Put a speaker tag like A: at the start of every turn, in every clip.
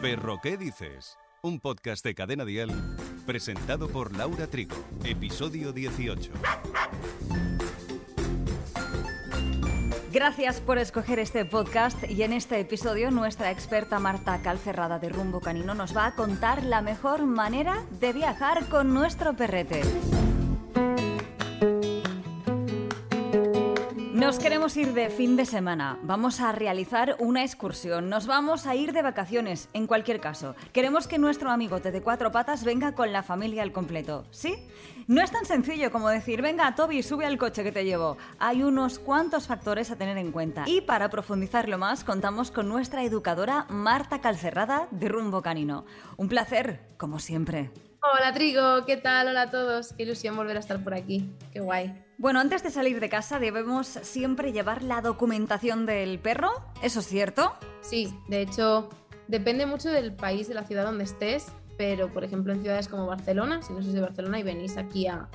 A: Perro, ¿qué dices? Un podcast de Cadena Dial presentado por Laura Trigo, episodio 18.
B: Gracias por escoger este podcast y en este episodio nuestra experta Marta Calcerrada de Rumbo Canino nos va a contar la mejor manera de viajar con nuestro perrete. Nos queremos ir de fin de semana, vamos a realizar una excursión, nos vamos a ir de vacaciones, en cualquier caso. Queremos que nuestro amigote de cuatro patas venga con la familia al completo, ¿sí? No es tan sencillo como decir, venga Toby, sube al coche que te llevo. Hay unos cuantos factores a tener en cuenta. Y para profundizarlo más, contamos con nuestra educadora Marta Calcerrada de Rumbo Canino. Un placer, como siempre.
C: Hola Trigo, ¿qué tal? Hola a todos. Qué ilusión volver a estar por aquí. Qué guay.
B: Bueno, antes de salir de casa debemos siempre llevar la documentación del perro, ¿eso es cierto?
C: Sí, de hecho, depende mucho del país, de la ciudad donde estés, pero por ejemplo en ciudades como Barcelona, si no sois de Barcelona y venís aquí a,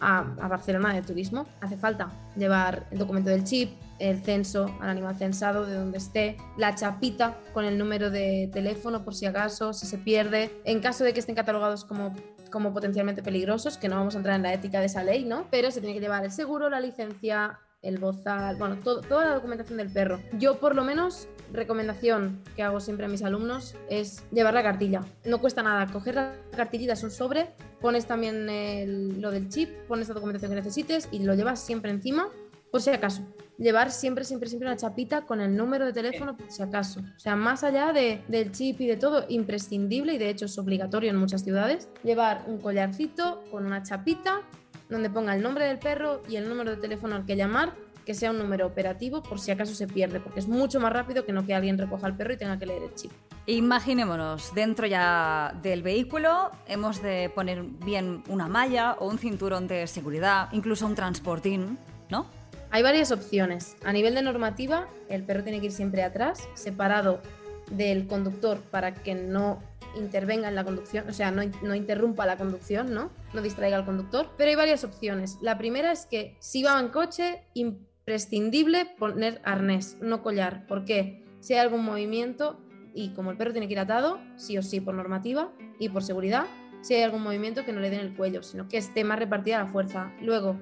C: a, a, Barcelona de turismo, hace falta llevar el documento del chip, el censo al animal censado de donde esté, la chapita con el número de teléfono por si acaso, si se pierde, en caso de que estén catalogados como, como potencialmente peligrosos, que no vamos a entrar en la ética de esa ley, ¿no? Pero se tiene que llevar el seguro, la licencia, el bozal, bueno, toda la documentación del perro. Yo por lo menos recomendación que hago siempre a mis alumnos es llevar la cartilla. No cuesta nada, coger la cartillita, es un sobre, pones también lo del chip, pones la documentación que necesites y lo llevas siempre encima, por si acaso. Llevar siempre, siempre, siempre una chapita con el número de teléfono, por si acaso. O sea, más allá de, del chip y de todo, imprescindible y de hecho es obligatorio en muchas ciudades, llevar un collarcito con una chapita donde ponga el nombre del perro y el número de teléfono al que llamar que sea un número operativo por si acaso se pierde, porque es mucho más rápido que no que alguien recoja el perro y tenga que leer el chip.
B: Imaginémonos, dentro ya del vehículo hemos de poner bien una malla o un cinturón de seguridad, incluso un transportín, ¿no?
C: Hay varias opciones. A nivel de normativa, el perro tiene que ir siempre atrás, separado del conductor para que no intervenga en la conducción, o sea, no, interrumpa la conducción, ¿no? No distraiga al conductor. Pero hay varias opciones. La primera es que si va en coche, imprescindible poner arnés, no collar. ¿Por qué? Si hay algún movimiento y como el perro tiene que ir atado, sí o sí por normativa y por seguridad, si hay algún movimiento que no le den el cuello, sino que esté más repartida la fuerza. Luego,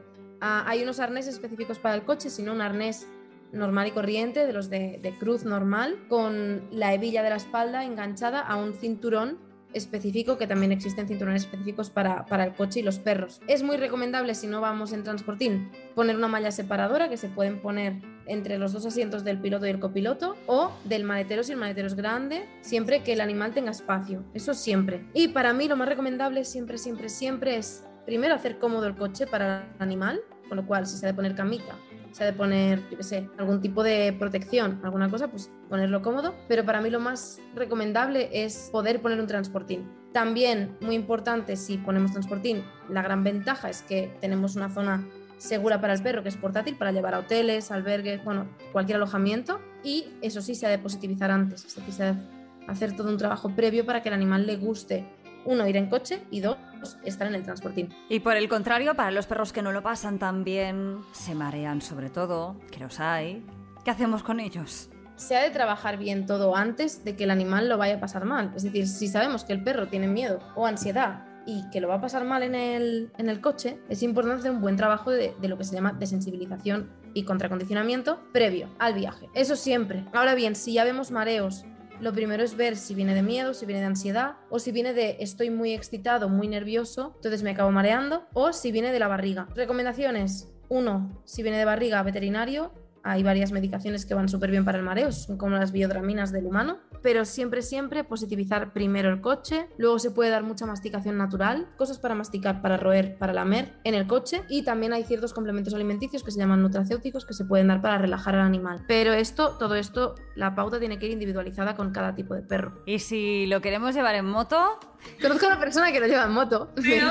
C: ah, hay unos arneses específicos para el coche, sino un arnés normal y corriente, de los de, de, cruz normal, con la hebilla de la espalda enganchada a un cinturón específico, que también existen cinturones específicos para, para, el coche y los perros. Es muy recomendable, si no vamos en transportín, poner una malla separadora que se pueden poner entre los dos asientos del piloto y el copiloto, o del maletero si el maletero es grande, siempre que el animal tenga espacio. Eso siempre. Y para mí lo más recomendable siempre, siempre, siempre es primero hacer cómodo el coche para el animal, con lo cual si se ha de poner camita se ha de poner, yo qué sé, algún tipo de protección, alguna cosa, pues ponerlo cómodo. Pero para mí lo más recomendable es poder poner un transportín. También, muy importante, si ponemos transportín, la gran ventaja es que tenemos una zona segura para el perro, que es portátil, para llevar a hoteles, albergues, bueno, cualquier alojamiento. Y eso sí, se ha de positivizar antes, es decir, se ha de hacer todo un trabajo previo para que el animal le guste uno, ir en coche y dos, estar en el transportín.
B: Y por el contrario, para los perros que no lo pasan tan bien, se marean sobre todo, que los hay, ¿qué hacemos con ellos?
C: Se ha de trabajar bien todo antes de que el animal lo vaya a pasar mal. Es decir, si sabemos que el perro tiene miedo o ansiedad y que lo va a pasar mal en el, en el coche, es importante hacer un buen trabajo de, de lo que se llama desensibilización y contracondicionamiento previo al viaje. Eso siempre. Ahora bien, si ya vemos mareos lo primero es ver si viene de miedo, si viene de ansiedad o si viene de estoy muy excitado, muy nervioso, entonces me acabo mareando o si viene de la barriga. Recomendaciones. Uno, si viene de barriga, veterinario. Hay varias medicaciones que van súper bien para el mareo, son como las biodraminas del humano, pero siempre, siempre positivizar primero el coche, luego se puede dar mucha masticación natural, cosas para masticar, para roer, para lamer en el coche y también hay ciertos complementos alimenticios que se llaman nutracéuticos que se pueden dar para relajar al animal. Pero esto, todo esto, la pauta tiene que ir individualizada con cada tipo de perro.
B: ¿Y si lo queremos llevar en moto?
C: Conozco a una persona que lo lleva en moto.
D: ¿Sí, no?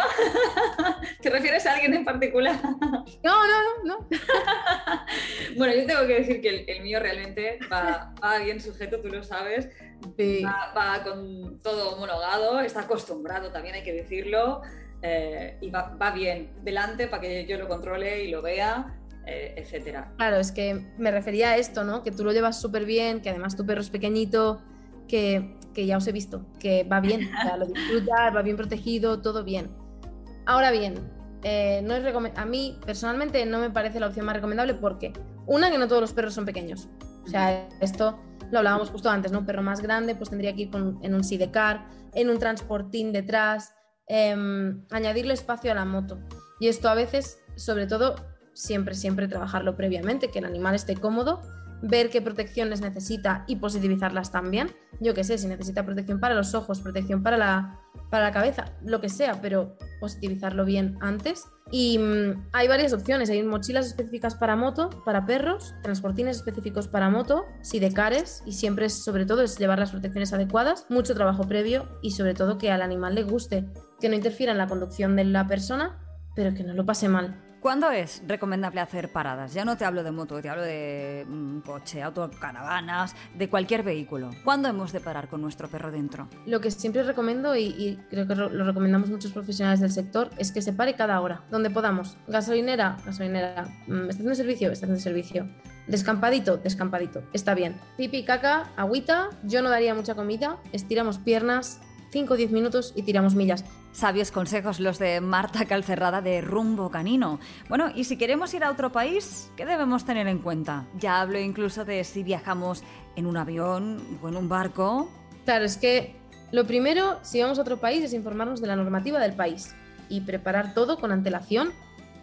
D: ¿Te refieres a alguien en particular?
C: No, no, no. no.
D: bueno, yo tengo que decir que el, el mío realmente va, va, bien sujeto, tú lo sabes. Sí. Va, va, con todo homologado, está acostumbrado también, hay que decirlo. Eh, y va, va, bien delante para que yo lo controle y lo vea. Eh, etcétera.
C: Claro, es que me refería a esto, ¿no? Que tú lo llevas súper bien, que además tu perro es pequeñito, que, que ya os he visto, que va bien, o sea, lo disfrutas, va bien protegido, todo bien. Ahora bien, eh, no es a mí personalmente no me parece la opción más recomendable porque, una, que no todos los perros son pequeños. O sea, esto lo hablábamos justo antes, ¿no? Perro más grande pues tendría que ir en un sidecar, en un transportín detrás, em, añadirle espacio a la moto. Y esto a veces, sobre todo, siempre, siempre trabajarlo previamente, que el animal esté cómodo ver qué protecciones necesita y positivizarlas también. Yo qué sé, si necesita protección para los ojos, protección para la, para la cabeza, lo que sea, pero positivizarlo bien antes. Y mm, hay varias opciones, hay mochilas específicas para moto, para perros, transportines específicos para moto, sidecares y siempre es, sobre todo es llevar las protecciones adecuadas, mucho trabajo previo y sobre todo que al animal le guste, que no interfiera en la conducción de la persona, pero que no lo pase mal.
B: ¿Cuándo es recomendable hacer paradas? Ya no te hablo de moto, te hablo de mm, coche, auto, caravanas, de cualquier vehículo. ¿Cuándo hemos de parar con nuestro perro dentro?
C: Lo que siempre recomiendo, y, creo que lo recomendamos muchos profesionales del sector, es que se pare cada hora, donde podamos. Gasolinera, gasolinera. Mm, estación de servicio, estación de servicio. Descampadito, descampadito. Está bien. Pipi, caca, agüita. Yo no daría mucha comida. Estiramos piernas, 5 o 10 minutos y tiramos millas.
B: Sabios consejos los de Marta Calcerrada de Rumbo Canino. Bueno, y si queremos ir a otro país, ¿qué debemos tener en cuenta? Ya hablo incluso de si viajamos en un avión o en un barco.
C: Claro, es que lo primero, si vamos a otro país, es informarnos de la normativa del país y preparar todo con antelación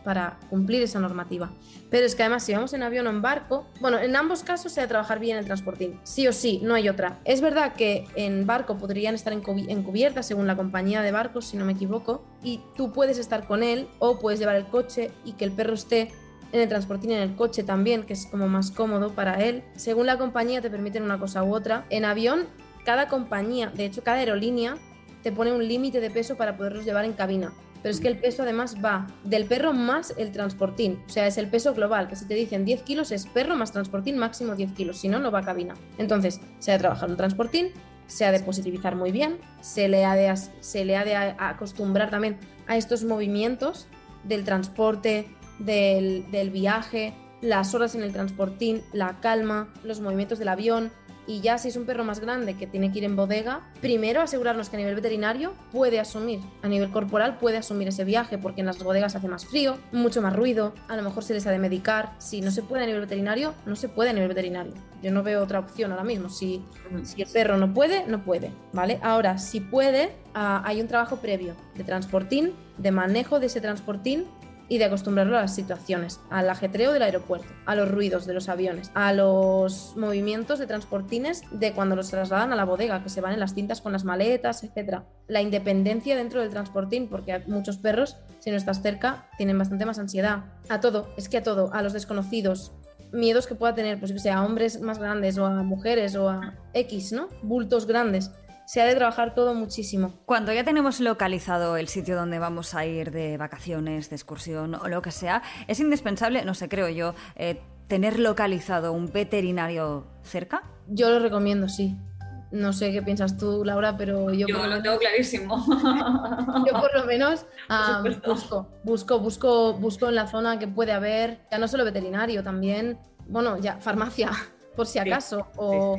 C: para cumplir esa normativa. Pero es que además si vamos en avión o en barco, bueno, en ambos casos se ha de trabajar bien el transportín, sí o sí, no hay otra. Es verdad que en barco podrían estar encubiertas según la compañía de barcos, si no me equivoco, y tú puedes estar con él o puedes llevar el coche y que el perro esté en el transportín en el coche también, que es como más cómodo para él. Según la compañía te permiten una cosa u otra. En avión, cada compañía, de hecho cada aerolínea, te pone un límite de peso para poderlos llevar en cabina pero es que el peso además va del perro más el transportín, o sea, es el peso global, que si te dicen 10 kilos es perro más transportín máximo 10 kilos, si no, no va a cabina. Entonces, se ha de trabajar un transportín, se ha de positivizar muy bien, se le ha de, se le ha de acostumbrar también a estos movimientos del transporte, del, del viaje, las horas en el transportín, la calma, los movimientos del avión, y ya si es un perro más grande que tiene que ir en bodega, primero asegurarnos que a nivel veterinario puede asumir, a nivel corporal puede asumir ese viaje, porque en las bodegas hace más frío, mucho más ruido, a lo mejor se les ha de medicar. Si no se puede a nivel veterinario, no se puede a nivel veterinario. Yo no veo otra opción ahora mismo. Si, si el perro no puede, no puede, ¿vale? Ahora, si puede, ah, hay un trabajo previo de transportín, de manejo de ese transportín y de acostumbrarlo a las situaciones, al ajetreo del aeropuerto, a los ruidos de los aviones, a los movimientos de transportines de cuando los trasladan a la bodega, que se van en las cintas con las maletas, etc. La independencia dentro del transportín, porque muchos perros, si no estás cerca, tienen bastante más ansiedad. A todo, es que a todo, a los desconocidos, miedos que pueda tener, pues que sea a hombres más grandes o a mujeres o a X, ¿no? Bultos grandes se ha de trabajar todo muchísimo.
B: Cuando ya tenemos localizado el sitio donde vamos a ir de vacaciones, de excursión o lo que sea, es indispensable, no sé, creo yo, eh, tener localizado un veterinario cerca.
C: Yo lo recomiendo, sí. No sé qué piensas tú, Laura, pero yo...
D: Yo lo tengo clarísimo.
C: yo por lo menos ah, busco, busco, busco, busco en la zona que puede haber, ya no solo veterinario, también, bueno, ya farmacia, por si acaso, o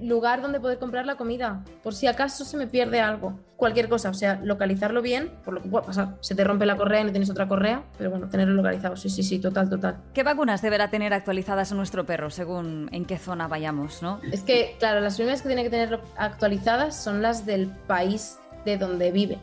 C: lugar donde poder comprar la comida, por si acaso se me pierde algo, cualquier cosa, o sea, localizarlo bien, por lo que pueda pasar, se te rompe la correa y no tienes otra correa, pero bueno, tenerlo localizado, sí, sí, sí, total, total.
B: ¿Qué vacunas deberá tener actualizadas nuestro perro según en qué zona vayamos, no?
C: Es que, claro, las primeras que tiene que tener actualizadas son las del país de donde vive.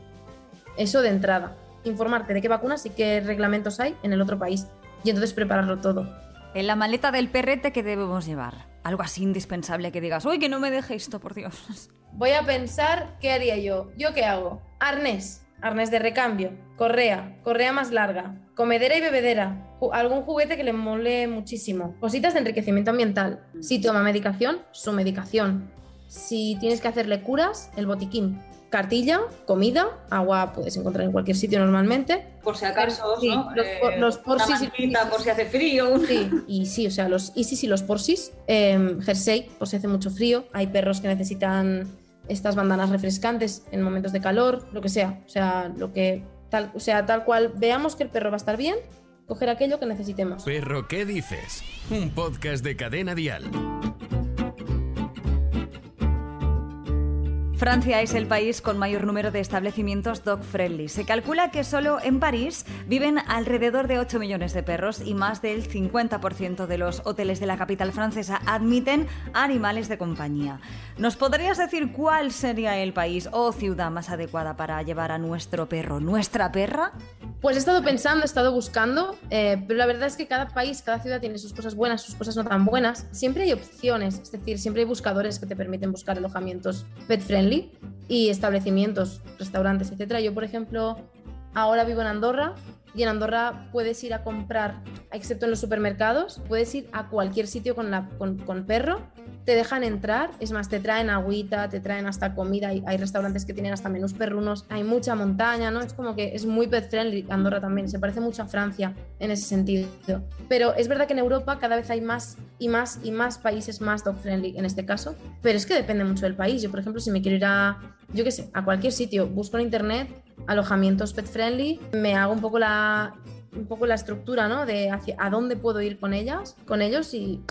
C: Eso de entrada. Informarte de qué vacunas y qué reglamentos hay en el otro país. Y entonces prepararlo todo.
B: En la maleta del perrete, ¿qué debemos llevar? Algo así indispensable que digas, uy, que no me deje esto, por Dios.
C: Voy a pensar qué haría yo. ¿Yo qué hago? Arnés, arnés de recambio, correa, correa más larga, comedera y bebedera, algún juguete que le mole muchísimo, cositas de enriquecimiento ambiental. Si toma medicación, su medicación. Si tienes que hacerle curas, el botiquín cartilla, comida, agua puedes encontrar en cualquier sitio normalmente.
D: Por si acaso,
C: ¿no? Los, porsis.
D: y, por si hace frío.
C: Sí, y sí, o sea, los y sí, sí, los porsis. Eh, jersey, por si hace mucho frío. Hay perros que necesitan estas bandanas refrescantes en momentos de calor, lo que sea. O sea, lo que tal, o sea, tal cual veamos que el perro va a estar bien, coger aquello que necesitemos.
A: Perro, ¿qué dices? Un podcast de cadena dial.
B: Francia es el país con mayor número de establecimientos dog friendly. Se calcula que solo en París viven alrededor de 8 millones de perros y más del 50% de los hoteles de la capital francesa admiten animales de compañía. ¿Nos podrías decir cuál sería el país o ciudad más adecuada para llevar a nuestro perro, nuestra perra?
C: Pues he estado pensando, he estado buscando, eh, pero la verdad es que cada país, cada ciudad tiene sus cosas buenas, sus cosas no tan buenas. Siempre hay opciones, es decir, siempre hay buscadores que te permiten buscar alojamientos pet friendly y establecimientos, restaurantes, etcétera. Yo, por ejemplo, ahora vivo en Andorra y en Andorra puedes ir a comprar, excepto en los supermercados, puedes ir a cualquier sitio con, con perro te dejan entrar, es más, te traen agüita, te traen hasta comida, hay, hay, restaurantes que tienen hasta menús perrunos, hay mucha montaña, ¿no? Es como que es muy pet friendly, Andorra también, se parece mucho a Francia en ese sentido. Pero es verdad que en Europa cada vez hay más y más y más países más dog friendly en este caso, pero es que depende mucho del país. Yo, por ejemplo, si me quiero ir a, yo qué sé, a cualquier sitio, busco en internet alojamientos pet friendly, me hago un poco la un poco la estructura, ¿no? De hacia a dónde puedo ir con ellas, con ellos y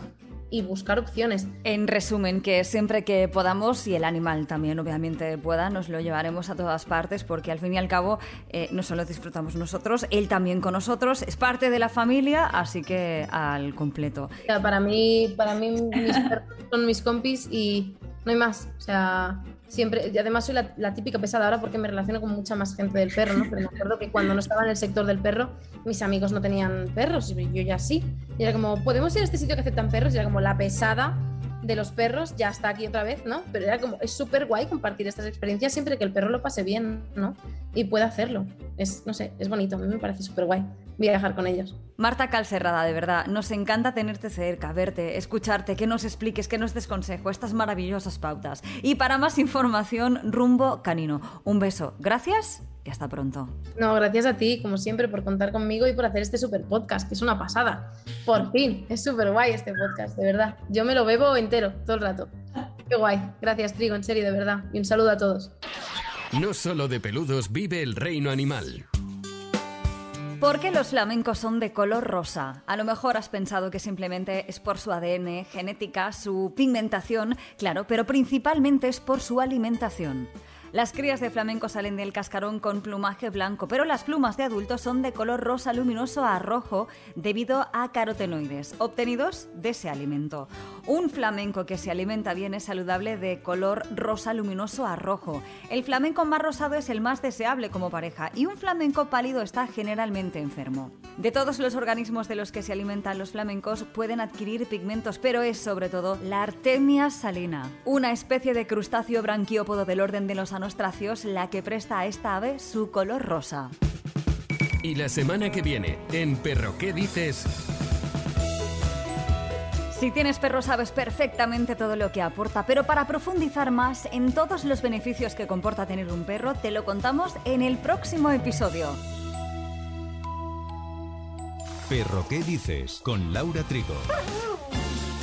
C: y buscar opciones.
B: En resumen, que siempre que podamos y el animal también obviamente pueda, nos lo llevaremos a todas partes porque al fin y al cabo eh, no solo disfrutamos nosotros, él también con nosotros, es parte de la familia, así que al completo.
C: Para mí, para mí mis son mis compis y no hay más. O sea, siempre, y además soy la, típica pesada ahora porque me relaciono con mucha más gente del perro, ¿no? Pero me acuerdo que cuando no estaba en el sector del perro, mis amigos no tenían perros y yo ya sí. Y era como, ¿podemos ir a este sitio que aceptan perros? Y era como la pesada de los perros ya está aquí otra vez, ¿no? Pero era como, es súper guay compartir estas experiencias siempre que el perro lo pase bien, ¿no? Y pueda hacerlo. Es, no sé, es bonito, a mí me parece súper guay viajar con ellos.
B: Marta Calcerrada, de verdad, nos encanta tenerte cerca, verte, escucharte, que nos expliques, que nos des consejo, estas maravillosas pautas. Y para más información, rumbo canino. Un beso, gracias y hasta pronto.
C: No, gracias a ti, como siempre, por contar conmigo y por hacer este super podcast, que es una pasada. Por fin, es súper guay este podcast, de verdad. Yo me lo bebo entero, todo el rato. Qué guay. Gracias, Trigo, en serio, de verdad. Y un saludo a todos.
A: No solo de peludos vive el reino animal.
B: ¿Por qué los flamencos son de color rosa? A lo mejor has pensado que simplemente es por su ADN, genética, su pigmentación, claro, pero principalmente es por su alimentación. Las crías de flamenco salen del cascarón con plumaje blanco, pero las plumas de adultos son de color rosa luminoso a rojo debido a carotenoides obtenidos de ese alimento. Un flamenco que se alimenta bien es saludable de color rosa luminoso a rojo. El flamenco más rosado es el más deseable como pareja y un flamenco pálido está generalmente enfermo. De todos los organismos de los que se alimentan los flamencos pueden adquirir pigmentos, pero es sobre todo la Artemia salina, una especie de crustáceo branquiópodo del orden de los anostracios la que presta a esta ave su color rosa.
A: Y la semana que viene, en Perro ¿Qué dices?
B: Si tienes perro sabes perfectamente todo lo que aporta, pero para profundizar más en todos los beneficios que comporta tener un perro, te lo contamos en el próximo episodio.
A: Perro ¿Qué dices? con Laura Trigo.